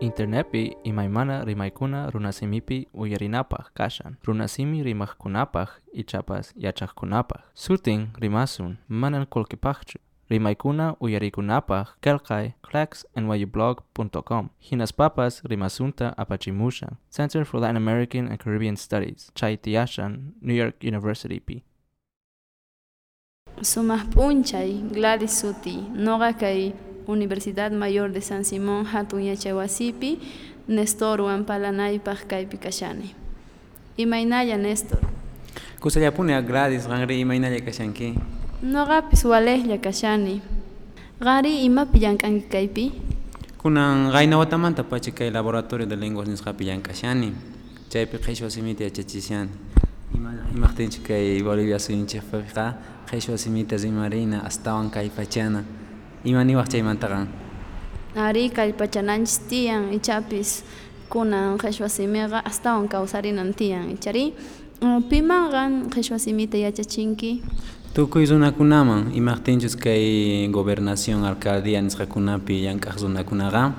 Internetpi imaymana rimaykuna runasimipi uyarinapaq kashan. Runasimi rimaqkunapaq ichapas yachaqkunapaq. Sutin rimasun manan kolkipaqchu. Rimaykuna uyarikunapaq kelkay clacksnyublog.com. Hinaspapas rimasunta apachimushan. Center for Latin American and Caribbean Studies. Chay tiyashan, New York University pi. Sumaq p'unchay Gladys Suti noqa kay Universidad Mayor de San Simón hatun yachay wasipi Nestorwan palanaypaq kaypi kashani imaynalla Nestor. Kusallapuni Gladys qanri imaynalla kashanki Noqapis walejlla kashani qari imapi llank'anki kaypi Kunan qayna watamanta pacha kay laboratorio de lenguas nisqapi llank'ashani chaypi qhichwa simita yachachishani ima imaqtinchik kay Bolivia suyunchikpiqa qhichwa simita rimarina astawan kallpachana imaniwaq chaymantaqa ari kallpachananchis tiyan ichapis kunan qhichwa simiqa astawan kawsarinan tiyan ichari pimanqan qhichwa simita yachachinki tukuy runakunaman imaqtinchus kay gobernación alcaldía nisqakunapi llank'aq runakunaqa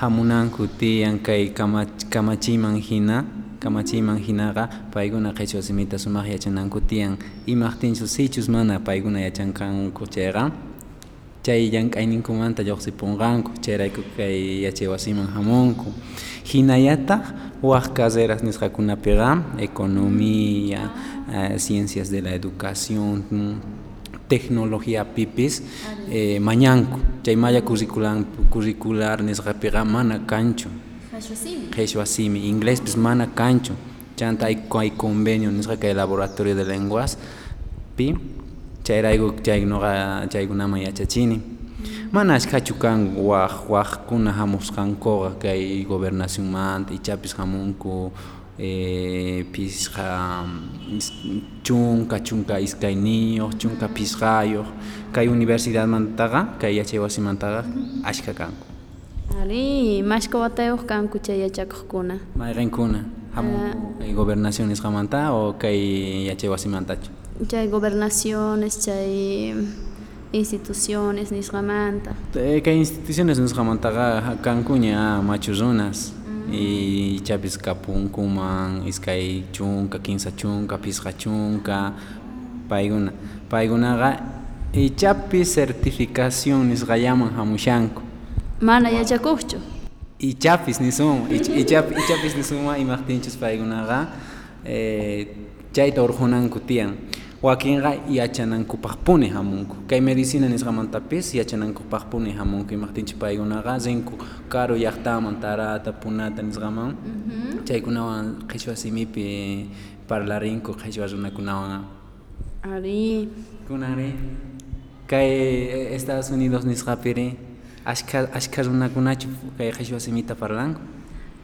hamunanku tiyan kay kamach kamachiyman hina kamachiyman hinaqa paykuna qhichwa simita sumaq yachananku tiyan imaqtinchus sichus mana paykuna yachankanku chayqa chay llank'ayninkumanta lluqsipunqanku chayrayku kay yachay wasiman hamunku hinallataq waq carreras nisqakunapiqa economía ciencias de la educación tecnologiapipis eh, mañanku. Chay malla curricular curricular nisqapiqa mana kanchu. Qhichwa simi inglespis mana kanchu. Chanta hay, hay convenio nisqa kay laboratorio de lenguas pi chayrayku chay noqa chaykunaman yachachini mana ashkachu kan waq waqkuna hamusqankuqa kay gobernacionmanta ichapis hamunku eh, pisqa chunka chunka iskayniyuq chunka pisqayuq kay universidadmantaqa kay yachay wasimantaqa ashka kanku ari mashka watayuq kanku chay yachakuqkuna mayqinkuna hamunku kay gobernación nisqamanta o kay yachay wasimantachu chay gobernaciones chay instituciones nisqamanta kay instituciones nisqamantaqa kankuña machu runas y chapis kapunkuman iskay chunka kinsa chunka pisqa chunka paykuna paykunaqa ichapis certificación nisqallaman hamushanku mana yachakuqchu ichapis nisuma ichapis ichapis nisuma imaqtinchus paykunaqa eh, chayta urqunanku tiyan wakinqa yachanankupaqpuni hamunku kay medicina nisqamantapis yachanankupaqpuni hamunku imaqtinchik paykunaqa rinku karu llaqtaman tarata punata nisqaman chaykunawan qhichwa simipi parlarinku qhichwa runakunawan ari. Kunanri kay Estados Unidos nisqapiri ashka ashka runakunachu kay qhichwa simita parlanku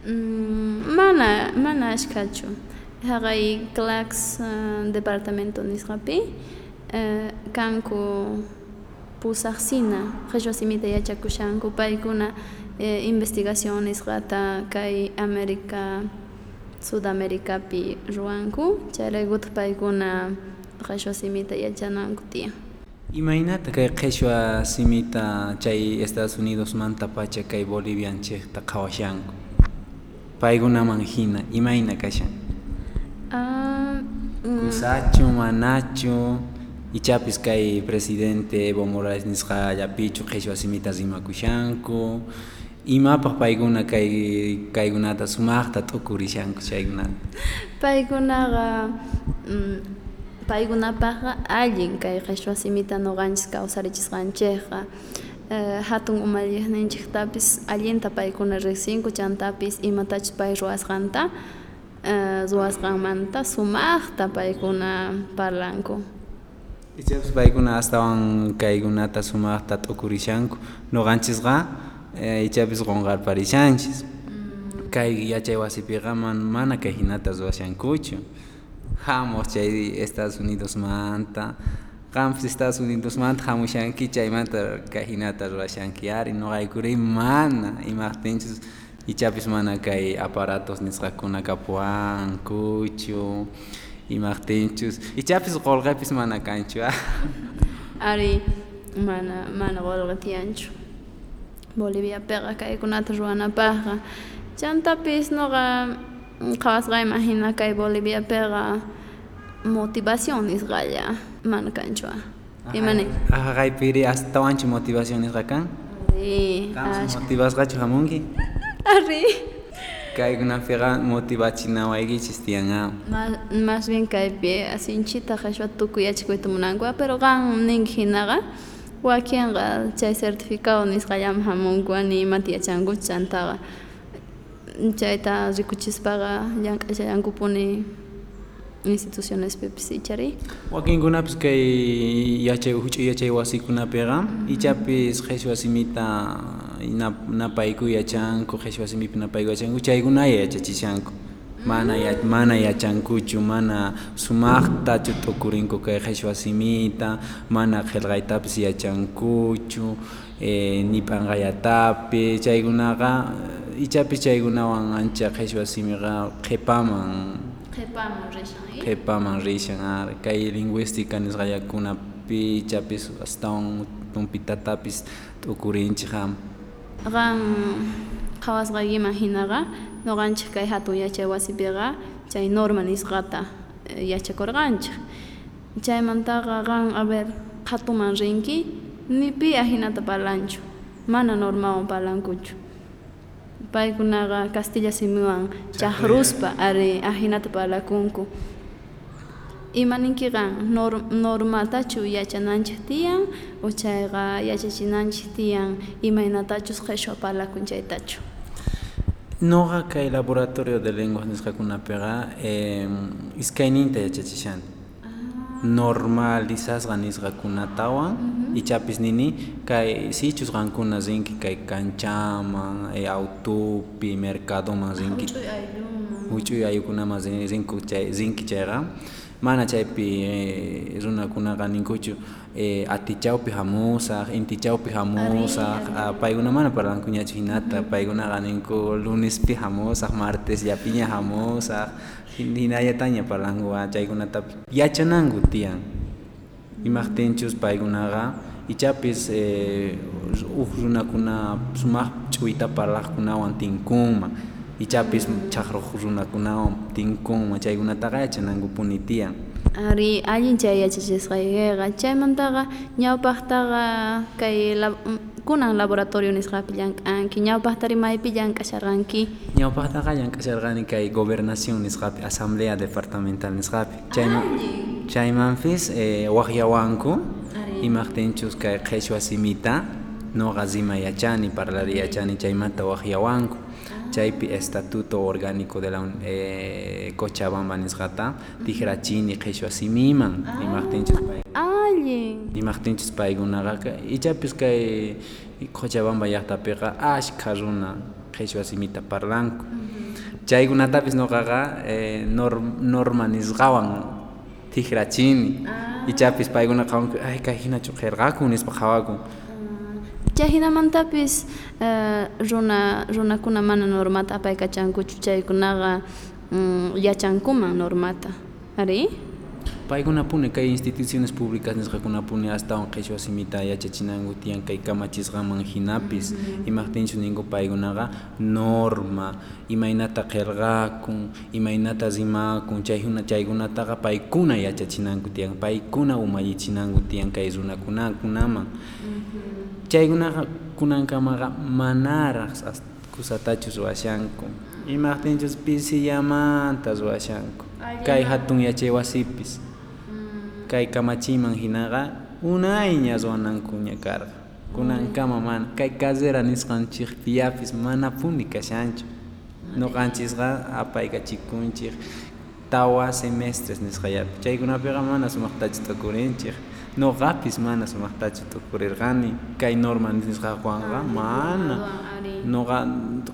mm, mana mana ashkachu uh, departamento nisqapi uh, kanku pusaqsina qhichwa simita yachakushanku paykuna investigación nisqata kay América Sudamericapi ruwanku chayraykuta paykuna qhichwa simita yachananku tiyan imaynata kay qhichwa simita chay Estados Unidos manta pacha kay Bolivianchikta qhawashanku paykunaman hina imayna kashan ah, mm, kusachu manachu ichapis kay presidente Evo Morales nisqa llapichu qhichwa simita rimakushanku imapaq paykuna kay kaykunata sumaqta t'ukurishanku chaykunata paykunaqa mm, paykunapaqqa allin kay qhichwa simita nuqanchis kawsarichisqanchikqa uh, hatun umalliqninchiktapis allinta paykuna riqsinku chantapis imatachus pay ruwasqanta ruwasqanmanta sumaqta paykuna parlanku ichapis paykuna astawan kaykunata sumaqta t'ukurishanku nuqanchisqa eh, ichapis qunqarparishanchis kay yachay wasipiqa man mana kay hinata ruwashankuchu hamuq chay Estados Unidos manta qampis Estados Unidos manta hamushanki chaymanta kay hinata ruwashanki ari nuqaykuri mana imaqtinchis ichapis mana kay aparatos nisqakuna kapuankuchu imaqtinchus ichapis qolqepis mana kanchu ari mana mana qolqa tiyanchu Bolivia pega kaykunata ruwanapaqqa chantapis noqa qhawasqa imagina kay Bolivia pega motivación nisqalla mana kanchu imani. Ajá, kaypiri astawan motivación nisqa kan motivasqachu hamunki Arri. kaykunapiqa motivachinawaykichis tiyanqa Más, más bien kaypi asinchita qhashwa tukuyachikuyta munankuqa pero qan ninki hinaqa wakinqa chay certificado nisqallaman hamunkuani imata yachankuchu chantaqa. Chayta rikuchispaqa llank'achallankupuni institucionespipis ichari wakinkunapis kay yachay huch'uy yachay wasikunapiqa ichapis qhishwa simita napayku yachanku qhishwa simipi napayku yachanku chaykunaya yachachishanku mana ya, mana yachankuchu mana sumaqtachu tukurinku kay qhishwa simita mana qillqaytapis yachankuchu eh, nipanqayatapi chaykunaqa ichapis chaykunawan ancha qhishwa simiqa qhipaman qhipaman rishan qhipaman rishan ar kay lingüística nisqallakunapi ichapis astawan tumpitatapis t'ukurinchikqa qan qhawasqaykiman hinaqa ñuqanchik kay hatun yachay wasipiqa chay norma nisqata yachakurqanchik chaymantaqa qan a ver qhatuman rinki ni pi ahinata parlanchu mana normawan parlankuchu paykunaqa castilla simiwan chakruspa ari ahinata parlakunku imaninki qan nor, normatachu yachananchik tiyan o chayqa yachachinanchik tiyan imaynatachus qhishwa parlakun chaytachu Noqa kay laboratorio de lenguas nisqakunapiqa eh, iskayninta yachachishan. Normalizasqa nisqakunatawan ichapis nini kay sichus qankuna rinki kay kanchaman eh, autopi mercadoman rinki huch'uy ayllukunaman rin- rinku chay rinki chayqa mana chaypi eh, runakunaqa ninkuchu eh, atichawpi hamusaq intichawpi hamusaq paykuna mana parlankuñachu hinata paykunaqa ninku lunespi hamusaq martes yapiña hamusaq hin- hinallataña parlankuqa chaykunatapi yachananku tiyan imaqtinchus paykunaqa ichapis eh, uq runakuna sumaq ch'uyta parlaqkunawan tinkunman ichapis chaqruq runakunawan tinkunman chaykunataqa yachanankupuni tiyan ari allin chay yachachisqaykiqa chaymantaqa ñawpaqtaqa kay lab kunan laboratorio nisqapi llank'anki ñawpaqtari maypi llank'asharqanki ñawpaqtaqa llank'asharqani kay gobernación nisqapi asamblea departamental nisqapi. Chayman chaymanpis eh, waqllawanku imaqtinchus kay qhishwa simita noqa zima yachani parlari yachani chaymanta waqllawanku chaypi estatuto orgánico de la eh, Cochabamba nisqata tikrachini qhishwa simiman imaqtinchus pay allin imaqtinchis paykunaqa ichapis kay Cochabamba llaqtapiqa ashkha runa qhishwa simita parlanku chaykunatapis noqaqa eh, nor, norma nisqawan tikrachini ichapis paykuna qawanku ay kay hinachu qillqaku nispa qhawakun chay hinamantapis eh, runa runakuna mana normata apaykachankuchu chaykunaqa mm, yachankuman normata. Ari paykunapuni kay instituciones públicas nisqakunapuni astawan qhishwa simita yachachinanku tiyan kay kamachisqaman hinapis. Imaqtinchu ninku paykunaqa norma. Imaynata qillqakun imaynata rimakun chayhuna chaykunataqa paykuna yachachinanku tiyan paykuna umallichinanku tiyan kay runakunakunaman chaykunaqa kunankamaqa manaraq as- kusatachu ruwashanku imaqtinchus pisillamanta ruwashanku kay hatun yachay wasipis kay kamachiman hinaqa unayña ruwanankuña karqa. Kunankama mana kay casera nisqanchik tiyapis mana puni kashanchu. Ñuqanchisqa apaykachikunchik tawa semestres nisqallapi. Chaykunapiqa mana sumaqtachu tukurinchik ñuqapis mana sumaqtachu tukurirqani kay norma nisqakuanqa mana. noqa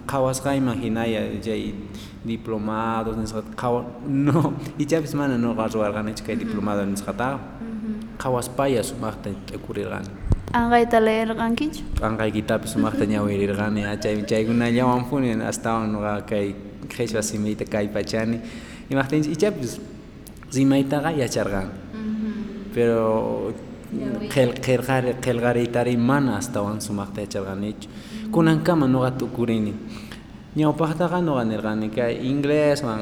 qhawasqayman hinalla chay diplomados nisqa qawa no ichapis mana noqa ruwarqanichu kay diplomado nisqataqa qhawaspaya sumaqta t'ukurirqani anqayta leerqankichu qanqaykitapi sumaqta ñawirirqani chay chaykunallawanpuni astawan noqa kay qhishwa simiyta kaypachani imaqtinchik ichapis rimaytaqa yacharqani pero qillqariytari mana astawan sumaqta yacharqanichu kunankama ñuqa tukurini. Ñawpaqtaqa ñuqa nirqani kay ingleswan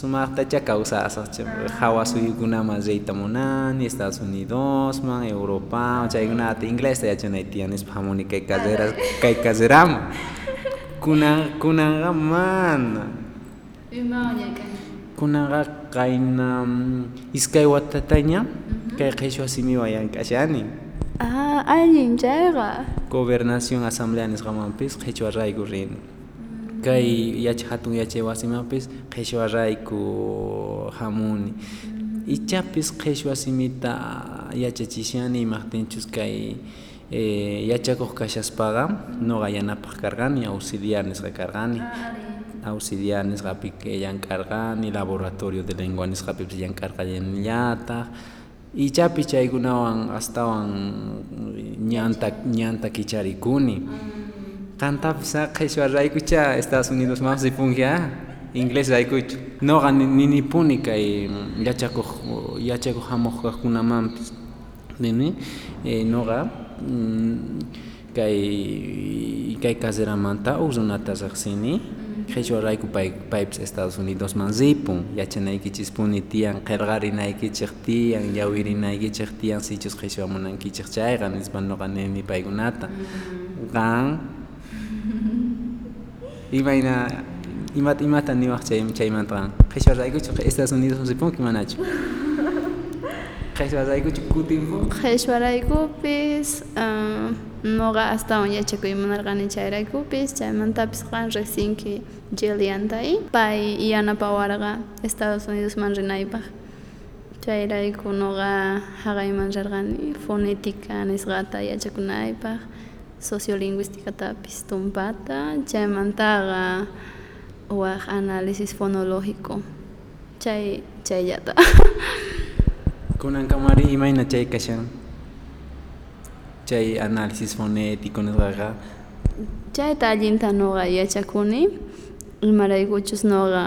sumaqtacha kawsasaqcha hawa suyukunaman riyta munani Estados Unidosman Europaman chaykunata inglesta yachanay tiyan nispa hamuni kay carrera kay carreraman kunan kunanqa mana. Kunanqa qayna iskay watataña kay qhichwa simiwan llank'ashani ah allin chayqa gobernación asamblea nisqamanpis qhichwa rayku rini kay yachay hatun yachay wasimanpis qhichwa rayku hamuni ichapis qhichwa simita yachachishani imaqtinchus kay yachakuq kashaspaqa ñuqa yanapaq karqani auxiliar nisqa karqani auxiliar nisqapi llamkarqani laboratorio de lengua nisqapipis llamkarqallataq ichapi chaykunawan astawan ñanta ñanta kicharikuni qantapish qhichwa raykucha Estados Unidos mas ripunki a inglés raykuchu ñuqa ninipuni kay yachakuq yachakuq hamuq kaqkunamanpis nini ñuqa kay kay carreramanta huk runata riqsini qhichwa rayku pay paypis Estados Unidosman ripun yachanaykichispuni tiyan qillqarinaykichik tiyan llawirinaykichik tiyan sichus qhichwa munankichik chayqa nispa ñuqa nini paykunata qan imayna imata imata niwaq chay chaymantaqa qhichwa raykuchu Estados Unidos ripunki manachu qhichwa raykuchu kutinpu qhichwa raykupis ñuqa astawan yachakuy munarqani chay raykupis chaymantapis qan riqsinki Jilliantay pay yanapawarqa Estados Unidosman rinaypaq chayrayku ñuqa haqayman rirqani fonética nisqata yachakunaypaq sociolingüísticatapis tumpata chaymantaqa waq análisis fonológico. Chay chayllata kunankamari imayna chay kashan chay análisis fonético nisqaqa chayta allinta ñuqa yachakuni imaraykuchus ñuqa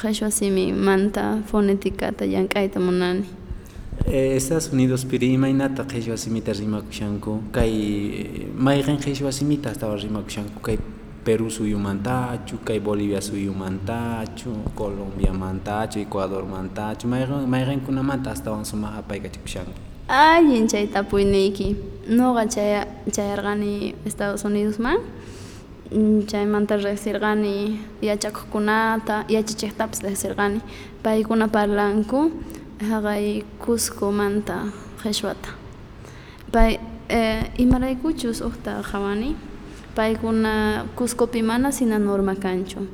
qhichwa simimanta fonéticata llank'ayta munani Estados Unidos piri imaynata qhichwa simita rimakushanku kay mayqin qhichwa simita astawan rimakushanku kay Peru suyo mantacho, que Bolivia suyo mantacho, Colombia mantacho, Ecuador mantacho, más en una manta hasta un suma a paiga chuchang. Ay, en chay tapuiniki, no gachaya chayargani Estados Unidosman mm, chay manta resirgani y a chacunata y a chichetaps de parlanku, hagay cusco manta, jeshuata. Pai, eh, y maraikuchus ojta paykuna Cuscopi mana sina norma kanchu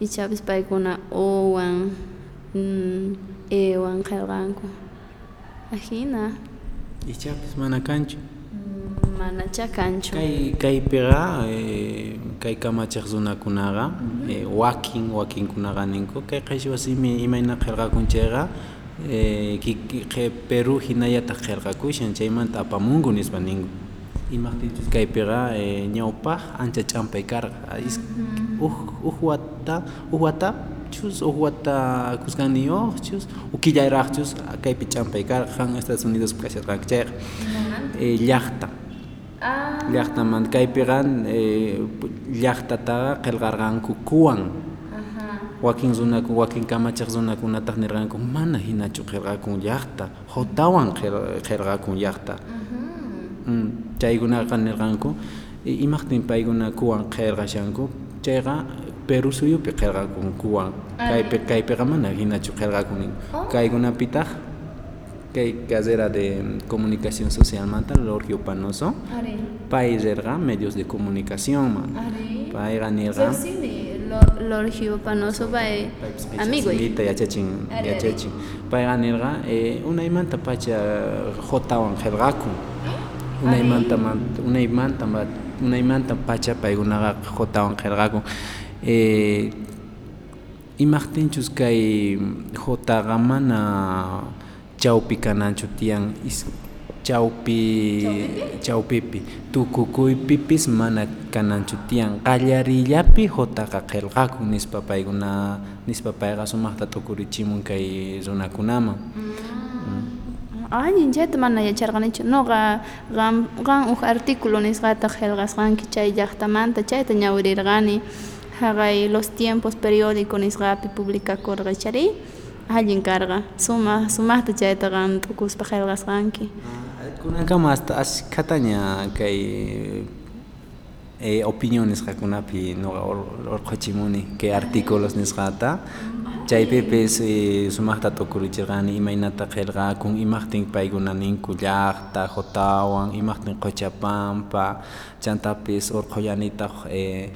ichapis paykuna uwan ewan qelqanku ajina. Ichapis mana kanchu manacha kanchu kay kaypiqa kay kamachiq runakunaqa wakin wakinkunaqa ninku kay qhichwa wasimi imayna qillqakunchayqa Perú hinallataq qelqakushan chaymanta apamunku nispa ninku imaqtinchus kaypiqa ñawpaq ancha ch'ampay karqa uj uj wata uj watachus uj wata kusqaniyuqchus ukillayraqchus kaypi ch'ampay karqa qan Estados Unidos kashirqanki chayqa llaqta llaqtamanta kaypiqa llaqtataqa qillqarqanku kuwan wakin runaku wakin kamachiq runakunataq nirqanku mana hinachu qillqakun llaqta jotawan qillqakun llaqta chaykunaqa nirqanku imaqtin paykuna kuwan qillqashanku chayqa Perú suyupi qillqakun kuwan. Kaypi kaypiqa mana hinachu qillqakun nin kaykunapitaq kay carrera de comunicación socialmanta Lorgio Panoso. Pay rirqa medios de comunicación man. Payqa nirqa Lorgio Panoso pay amigo. simita yachachin yachachin. Payqa nirqa unaymanta pacha jotawan qillqakun unaymanta unaymanta unaymanta pacha paykunaqa jotawan qillqakun imaqtinchus kay jotaqa mana chawpi kananchu tiyan chawpi chawpipi tukukuypipis mana kananchu tiyan qallarillapi jotaqa qillqakun nispa paykuna nispa payqa sumaqta tukurichimun kay runakunaman allin chayta mana yacharqanichu noqa qan qan uj artículo nisqata qillqasqanki chay llaqtamanta chayta ñawirirqani haqay los tiempos periódico nisqapi publicakurqachari allin karqa sumaq sumaqta chayta qan t'ukuspa qillqasqanki kunankama hasta ashkataña kay eh, opiniones qakunapi noqa urquchimuni kay artículos nisqata chaypipis eh, sumaqta tukurichirqani imaynata qillqakun imaqtin paykuna ninku llaqta jotawan imaqtin quchapampa chantapis urqullanitaq eh,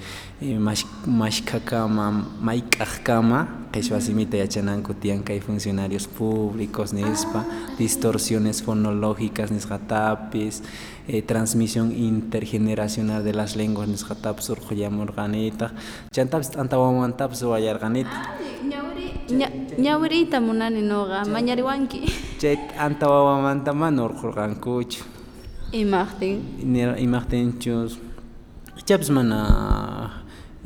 mash mashkhakama mayk'aqkama qhichwa simita yachananku tiyan kay funcionarios públicos nispa distorsiones fonológicas nisqatapis eh, transmisión intergeneracional de las lenguas nisqatapis urqullamurqanitaq chantapis t'anta wawamantapas wayarqanita ñawiriyta munani noqa mañariwanki. Chay t'anta wawamanta mana urqurqankuchu imaqtin imaqtinchus ichapis mana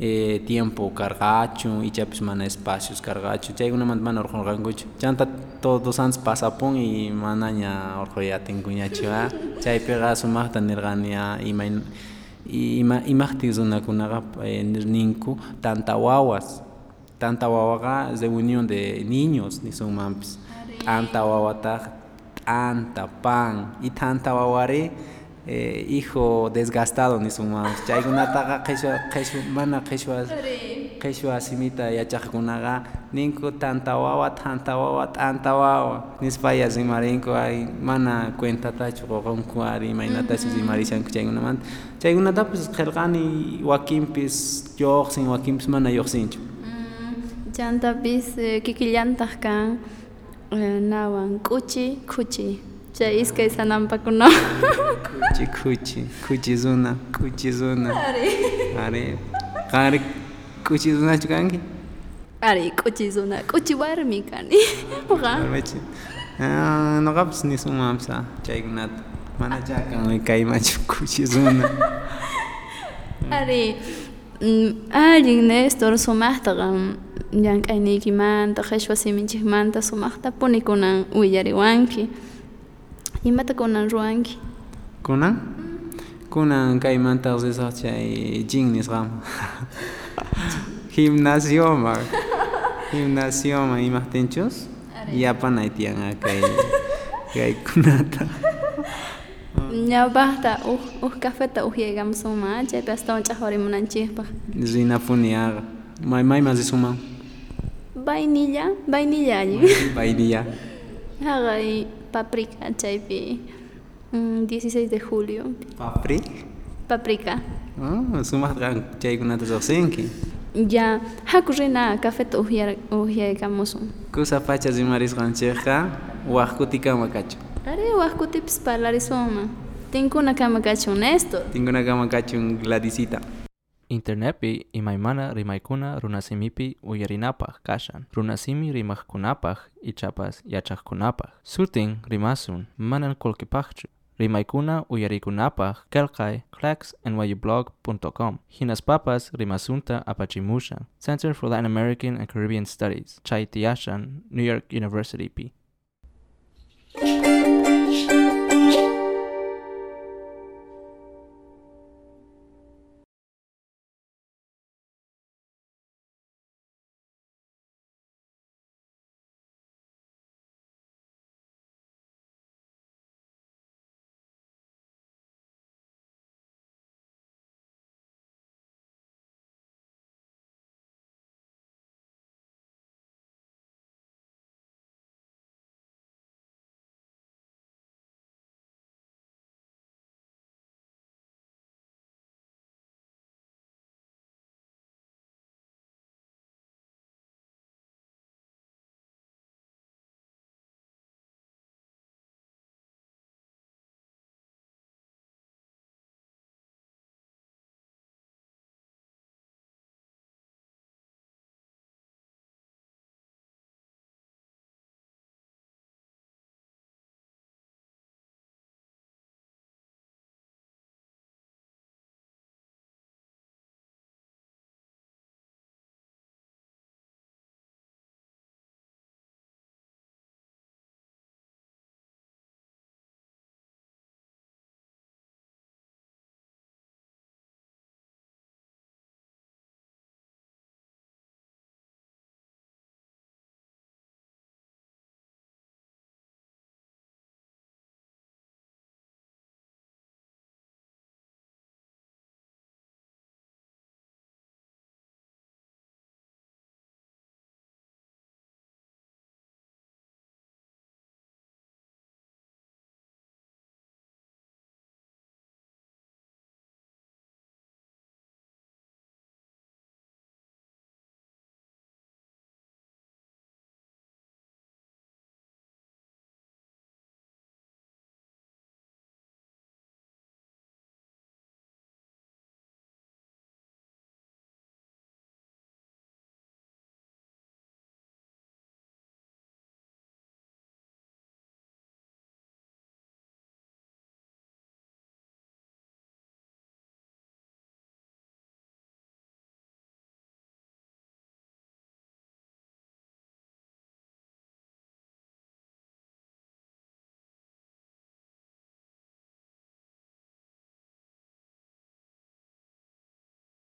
eh, tiempo karqachu ichapis mana espacios karqachu chaykunamanta mana urqurqankuchu chanta todos antes pasapun y manaña urquyatinkuñachu a chaypiqa sumaqta nirqani a imay ima imaqtin runakunaqa ninku tanta wawas tanta wawaqa reunión de niños nisunmanpis t'anta wawataqa t'anta pan y tanta wawari eh, hijo desgastado nisunmanpis chaykunataqa qhichwa qhichwa mana qhichwa qhichwa simita yachaqkunaqa ninku tanta wawa tanta wawa t'anta wawa nispaya rimarinku ay mana cuentatachu qoqonku ari imaynatachu rimarishanku chaykunamanta chaykunatapis qillqani wakinpis lluqsin wakinpis mana lluqsinchu chantapis kikillantaq kan nawan k'uchi khuchi chay iskay sanampakunawan kuchi kuchi kuchi runa kuchi runa ari. Qari kuchi runachu kanki ari k'uchi runa k'uchi warmi kani. Warmichi noqapis nisunmanpis chaykunata mana chakanmi kaymachu kuchi runa ari allin Nestor sumaqtaqa llank'ayniykimanta qhichwa siminchikmanta sumaqta punikunan willariwanki imata kunan ruwanki kunan kunan kaymanta risaq chay jin nisqama gimnasioma gimnasioma imaqtinchus yapanay tiyanqa kay kaykunata ñawpaqta uj cafeta upyaykamusunman chaypi astawan ch'aqwarimunanchikpaq rinapuniyaqa may mayman risunman vainilla vainilla allin vainilla. Haqay paprika chaypi 16 de julio. Papri paprika. Oh, sumaqqa chaykunata riqsinki ya. Haku rina cafeta uhyaykamusun kusa pacha rimarisqanchikqa waq kutikama kachu Are waqkutipis parlarisunman tinkuna kama kachun Néstor tinkuna kama kachun Gladysita Internetpi imaymana rimaykuna runasimipi uyarinapaq kashan. Runasimi rimaqkunapaq ichapas yachaqkunapaq sutin rimasun manan qullqipaqchu rimaykuna uyarikunapaq kelkay clacksnyublog.com hinaspapas rimasunta apachimushan. Center for Latin American and Caribbean Studies. Chaitiashan, New York University pi